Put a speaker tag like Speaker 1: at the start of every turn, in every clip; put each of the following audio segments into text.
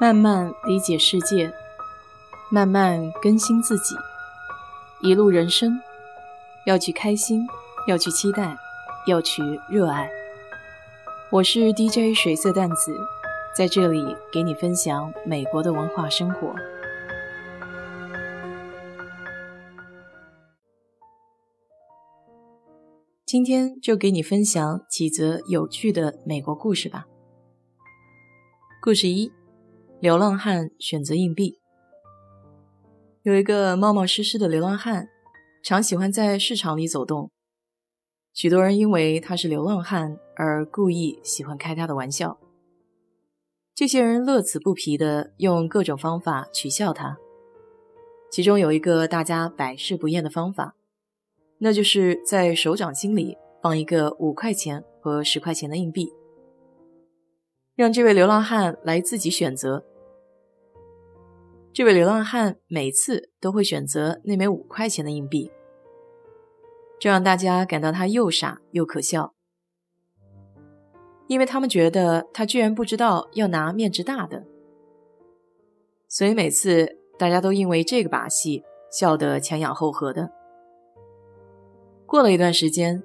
Speaker 1: 慢慢理解世界，慢慢更新自己。一路人生，要去开心，要去期待，要去热爱。我是 DJ 水色淡子，在这里给你分享美国的文化生活。今天就给你分享几则有趣的美国故事吧。故事一。流浪汉选择硬币。有一个冒冒失失的流浪汉，常喜欢在市场里走动。许多人因为他是流浪汉而故意喜欢开他的玩笑。这些人乐此不疲地用各种方法取笑他。其中有一个大家百试不厌的方法，那就是在手掌心里放一个五块钱和十块钱的硬币，让这位流浪汉来自己选择。这位流浪汉每次都会选择那枚五块钱的硬币，这让大家感到他又傻又可笑，因为他们觉得他居然不知道要拿面值大的，所以每次大家都因为这个把戏笑得前仰后合的。过了一段时间，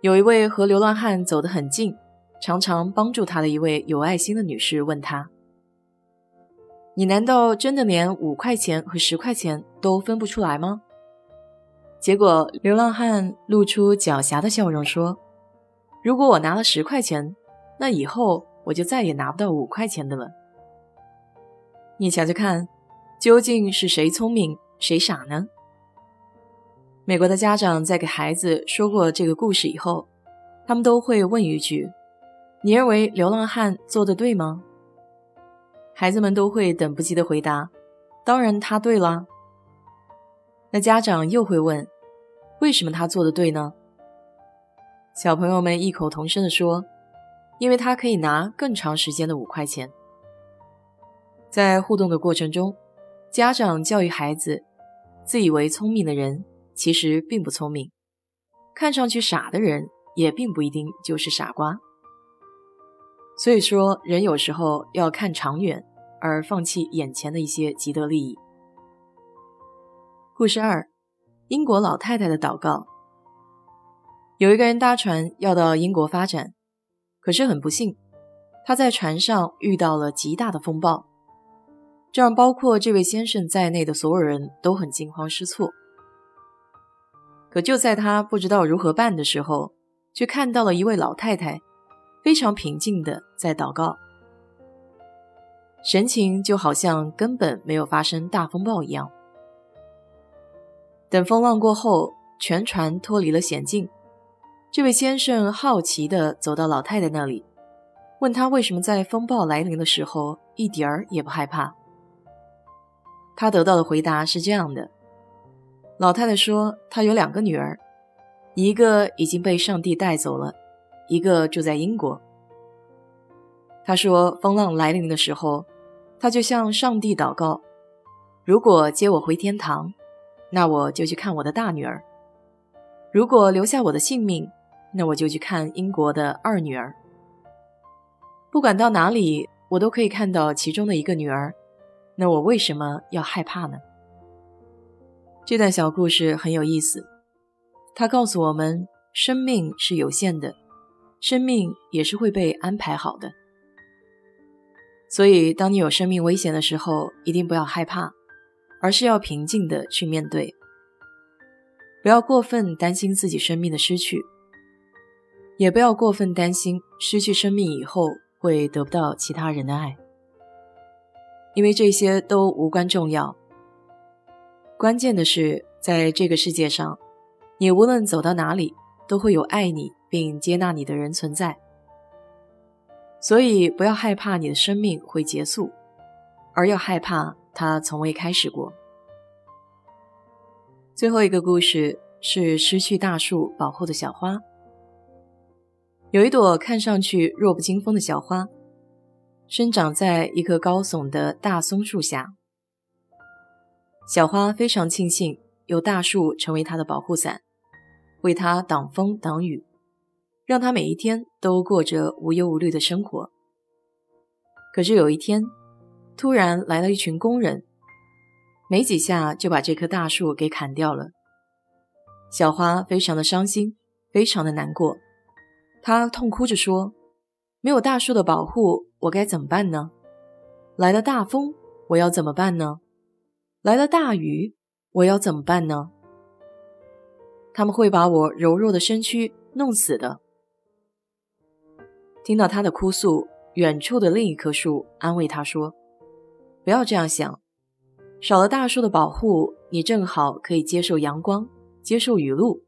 Speaker 1: 有一位和流浪汉走得很近，常常帮助他的一位有爱心的女士问他。你难道真的连五块钱和十块钱都分不出来吗？结果流浪汉露出狡黠的笑容说：“如果我拿了十块钱，那以后我就再也拿不到五块钱的了。”你瞧瞧看，究竟是谁聪明谁傻呢？美国的家长在给孩子说过这个故事以后，他们都会问一句：“你认为流浪汉做的对吗？”孩子们都会等不及的回答：“当然，他对了。”那家长又会问：“为什么他做的对呢？”小朋友们异口同声地说：“因为他可以拿更长时间的五块钱。”在互动的过程中，家长教育孩子：自以为聪明的人其实并不聪明，看上去傻的人也并不一定就是傻瓜。所以说，人有时候要看长远，而放弃眼前的一些既得利益。故事二：英国老太太的祷告。有一个人搭船要到英国发展，可是很不幸，他在船上遇到了极大的风暴，这让包括这位先生在内的所有人都很惊慌失措。可就在他不知道如何办的时候，却看到了一位老太太。非常平静的在祷告，神情就好像根本没有发生大风暴一样。等风浪过后，全船脱离了险境，这位先生好奇的走到老太太那里，问她为什么在风暴来临的时候一点儿也不害怕。他得到的回答是这样的：老太太说，她有两个女儿，一个已经被上帝带走了。一个住在英国。他说：“风浪来临的时候，他就向上帝祷告：如果接我回天堂，那我就去看我的大女儿；如果留下我的性命，那我就去看英国的二女儿。不管到哪里，我都可以看到其中的一个女儿。那我为什么要害怕呢？”这段小故事很有意思，它告诉我们：生命是有限的。生命也是会被安排好的，所以当你有生命危险的时候，一定不要害怕，而是要平静的去面对，不要过分担心自己生命的失去，也不要过分担心失去生命以后会得不到其他人的爱，因为这些都无关重要。关键的是，在这个世界上，你无论走到哪里，都会有爱你。并接纳你的人存在，所以不要害怕你的生命会结束，而要害怕它从未开始过。最后一个故事是失去大树保护的小花。有一朵看上去弱不禁风的小花，生长在一棵高耸的大松树下。小花非常庆幸有大树成为它的保护伞，为它挡风挡雨。让他每一天都过着无忧无虑的生活。可是有一天，突然来了一群工人，没几下就把这棵大树给砍掉了。小花非常的伤心，非常的难过，她痛哭着说：“没有大树的保护，我该怎么办呢？来了大风，我要怎么办呢？来了大雨，我要怎么办呢？他们会把我柔弱的身躯弄死的。”听到他的哭诉，远处的另一棵树安慰他说：“不要这样想，少了大树的保护，你正好可以接受阳光。”接受雨露，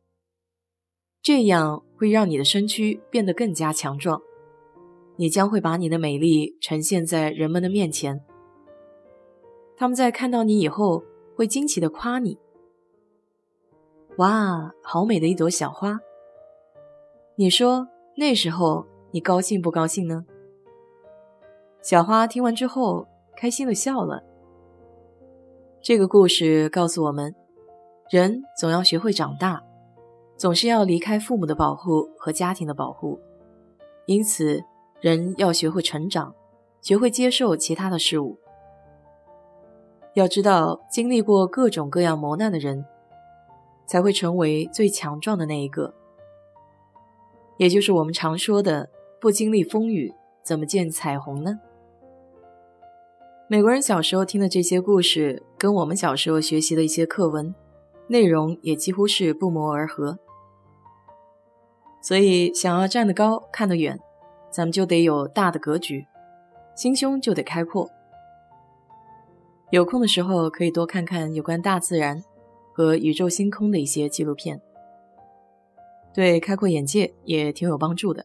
Speaker 1: 这样会让你的身躯变得更加强壮。你将会把你的美丽呈现在人们的面前，他们在看到你以后会惊奇的夸你：“哇，好美的一朵小花！”你说那时候你高兴不高兴呢？小花听完之后开心的笑了。这个故事告诉我们。人总要学会长大，总是要离开父母的保护和家庭的保护，因此人要学会成长，学会接受其他的事物。要知道，经历过各种各样磨难的人，才会成为最强壮的那一个。也就是我们常说的“不经历风雨，怎么见彩虹呢？”美国人小时候听的这些故事，跟我们小时候学习的一些课文。内容也几乎是不谋而合，所以想要站得高、看得远，咱们就得有大的格局，心胸就得开阔。有空的时候可以多看看有关大自然和宇宙星空的一些纪录片，对开阔眼界也挺有帮助的。